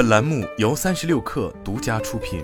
本栏目由三十六氪独家出品。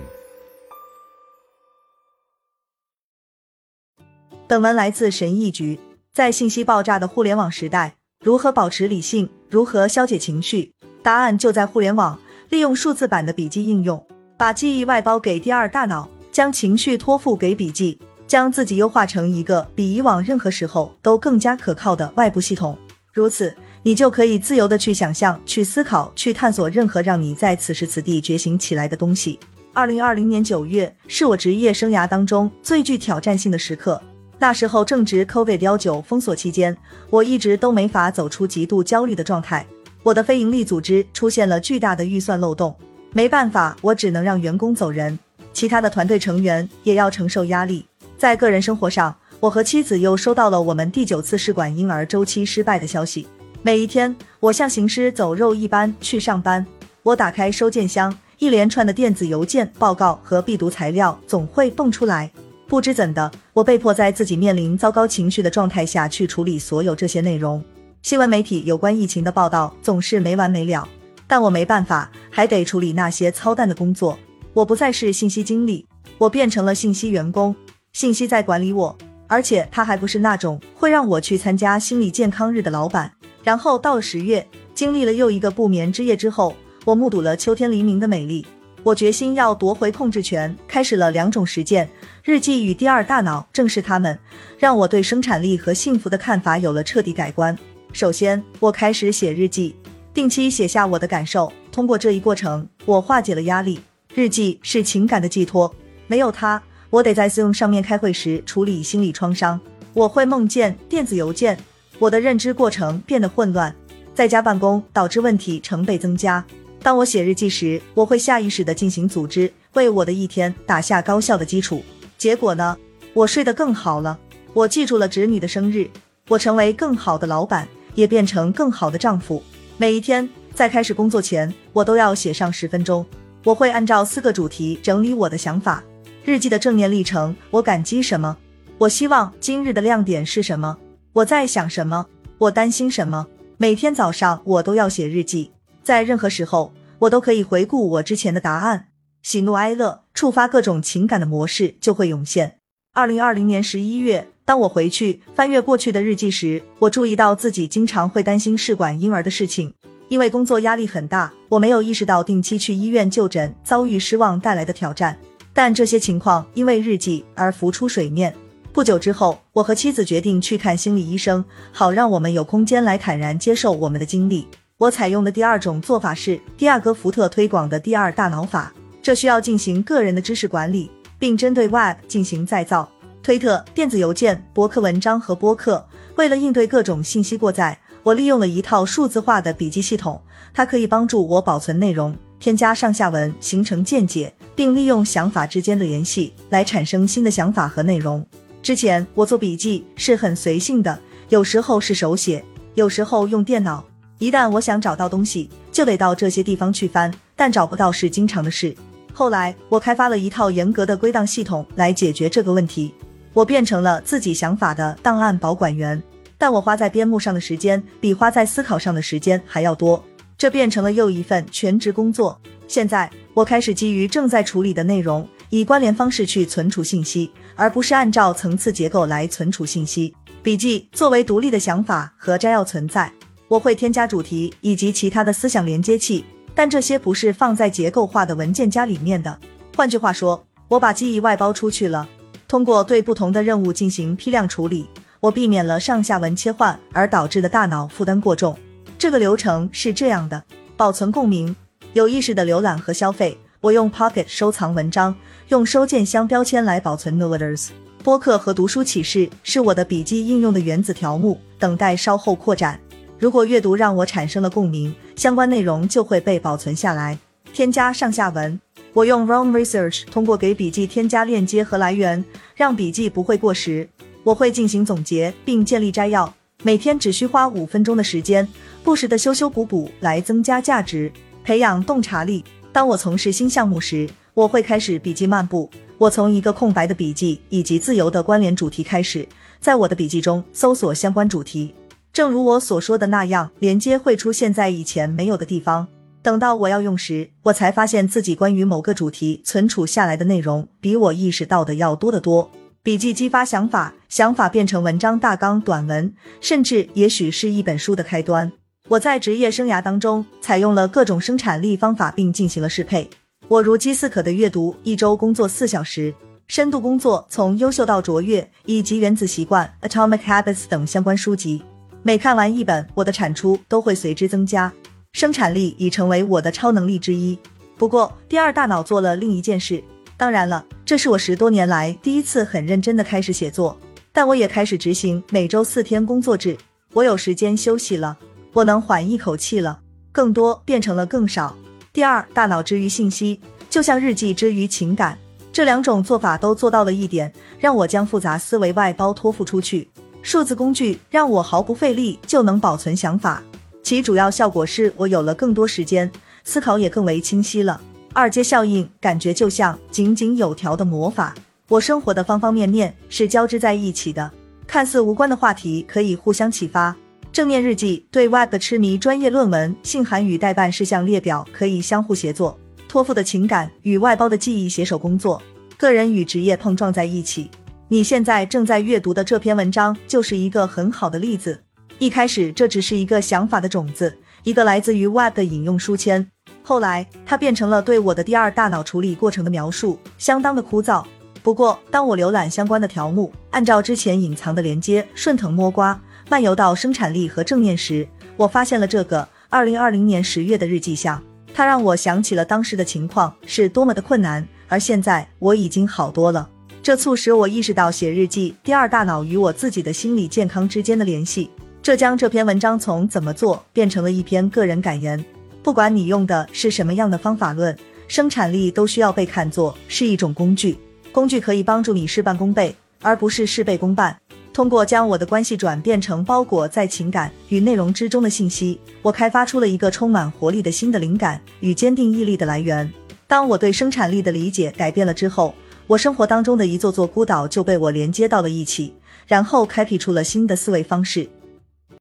本文来自神意局。在信息爆炸的互联网时代，如何保持理性？如何消解情绪？答案就在互联网。利用数字版的笔记应用，把记忆外包给第二大脑，将情绪托付给笔记，将自己优化成一个比以往任何时候都更加可靠的外部系统。如此。你就可以自由的去想象、去思考、去探索任何让你在此时此地觉醒起来的东西。二零二零年九月是我职业生涯当中最具挑战性的时刻，那时候正值 COVID 幺九封锁期间，我一直都没法走出极度焦虑的状态。我的非营利组织出现了巨大的预算漏洞，没办法，我只能让员工走人，其他的团队成员也要承受压力。在个人生活上，我和妻子又收到了我们第九次试管婴儿周期失败的消息。每一天，我像行尸走肉一般去上班。我打开收件箱，一连串的电子邮件、报告和必读材料总会蹦出来。不知怎的，我被迫在自己面临糟糕情绪的状态下去处理所有这些内容。新闻媒体有关疫情的报道总是没完没了，但我没办法，还得处理那些操蛋的工作。我不再是信息经理，我变成了信息员工。信息在管理我，而且他还不是那种会让我去参加心理健康日的老板。然后到了十月，经历了又一个不眠之夜之后，我目睹了秋天黎明的美丽。我决心要夺回控制权，开始了两种实践：日记与第二大脑。正是他们，让我对生产力和幸福的看法有了彻底改观。首先，我开始写日记，定期写下我的感受。通过这一过程，我化解了压力。日记是情感的寄托，没有它，我得在 Zoom 上面开会时处理心理创伤。我会梦见电子邮件。我的认知过程变得混乱，在家办公导致问题成倍增加。当我写日记时，我会下意识地进行组织，为我的一天打下高效的基础。结果呢？我睡得更好了。我记住了侄女的生日。我成为更好的老板，也变成更好的丈夫。每一天在开始工作前，我都要写上十分钟。我会按照四个主题整理我的想法。日记的正念历程。我感激什么？我希望今日的亮点是什么？我在想什么？我担心什么？每天早上我都要写日记，在任何时候我都可以回顾我之前的答案，喜怒哀乐，触发各种情感的模式就会涌现。二零二零年十一月，当我回去翻阅过去的日记时，我注意到自己经常会担心试管婴儿的事情，因为工作压力很大，我没有意识到定期去医院就诊遭遇失望带来的挑战，但这些情况因为日记而浮出水面。不久之后，我和妻子决定去看心理医生，好让我们有空间来坦然接受我们的经历。我采用的第二种做法是迪亚哥福特推广的第二大脑法，这需要进行个人的知识管理，并针对 Web 进行再造。推特、电子邮件、博客文章和播客。为了应对各种信息过载，我利用了一套数字化的笔记系统，它可以帮助我保存内容、添加上下文、形成见解，并利用想法之间的联系来产生新的想法和内容。之前我做笔记是很随性的，有时候是手写，有时候用电脑。一旦我想找到东西，就得到这些地方去翻，但找不到是经常的事。后来我开发了一套严格的归档系统来解决这个问题，我变成了自己想法的档案保管员。但我花在边牧上的时间比花在思考上的时间还要多，这变成了又一份全职工作。现在我开始基于正在处理的内容。以关联方式去存储信息，而不是按照层次结构来存储信息。笔记作为独立的想法和摘要存在，我会添加主题以及其他的思想连接器，但这些不是放在结构化的文件夹里面的。换句话说，我把记忆外包出去了。通过对不同的任务进行批量处理，我避免了上下文切换而导致的大脑负担过重。这个流程是这样的：保存共鸣，有意识的浏览和消费。我用 Pocket 收藏文章，用收件箱标签来保存 Notes。播客和读书启示是我的笔记应用的原子条目，等待稍后扩展。如果阅读让我产生了共鸣，相关内容就会被保存下来。添加上下文，我用 rom Research 通过给笔记添加链接和来源，让笔记不会过时。我会进行总结并建立摘要，每天只需花五分钟的时间，不时的修修补补来增加价值，培养洞察力。当我从事新项目时，我会开始笔记漫步。我从一个空白的笔记以及自由的关联主题开始，在我的笔记中搜索相关主题。正如我所说的那样，连接会出现在以前没有的地方。等到我要用时，我才发现自己关于某个主题存储下来的内容比我意识到的要多得多。笔记激发想法，想法变成文章大纲、短文，甚至也许是一本书的开端。我在职业生涯当中采用了各种生产力方法，并进行了适配。我如饥似渴的阅读一周工作四小时，深度工作从优秀到卓越，以及原子习惯 （Atomic Habits） 等相关书籍。每看完一本，我的产出都会随之增加，生产力已成为我的超能力之一。不过，第二大脑做了另一件事。当然了，这是我十多年来第一次很认真的开始写作，但我也开始执行每周四天工作制。我有时间休息了，我能缓一口气了，更多变成了更少。第二，大脑之于信息，就像日记之于情感，这两种做法都做到了一点，让我将复杂思维外包托付出去。数字工具让我毫不费力就能保存想法，其主要效果是我有了更多时间，思考也更为清晰了。二阶效应感觉就像井井有条的魔法，我生活的方方面面是交织在一起的，看似无关的话题可以互相启发。正念日记、对 Web 的痴迷、专业论文、信函与代办事项列表可以相互协作，托付的情感与外包的记忆携手工作，个人与职业碰撞在一起。你现在正在阅读的这篇文章就是一个很好的例子。一开始这只是一个想法的种子，一个来自于 Web 的引用书签。后来，它变成了对我的第二大脑处理过程的描述，相当的枯燥。不过，当我浏览相关的条目，按照之前隐藏的连接顺藤摸瓜，漫游到生产力和正念时，我发现了这个二零二零年十月的日记项。它让我想起了当时的情况是多么的困难，而现在我已经好多了。这促使我意识到写日记第二大脑与我自己的心理健康之间的联系，这将这篇文章从怎么做变成了一篇个人感言。不管你用的是什么样的方法论，生产力都需要被看作是一种工具。工具可以帮助你事半功倍，而不是事倍功半。通过将我的关系转变成包裹在情感与内容之中的信息，我开发出了一个充满活力的新的灵感与坚定毅力的来源。当我对生产力的理解改变了之后，我生活当中的一座座孤岛就被我连接到了一起，然后开辟出了新的思维方式。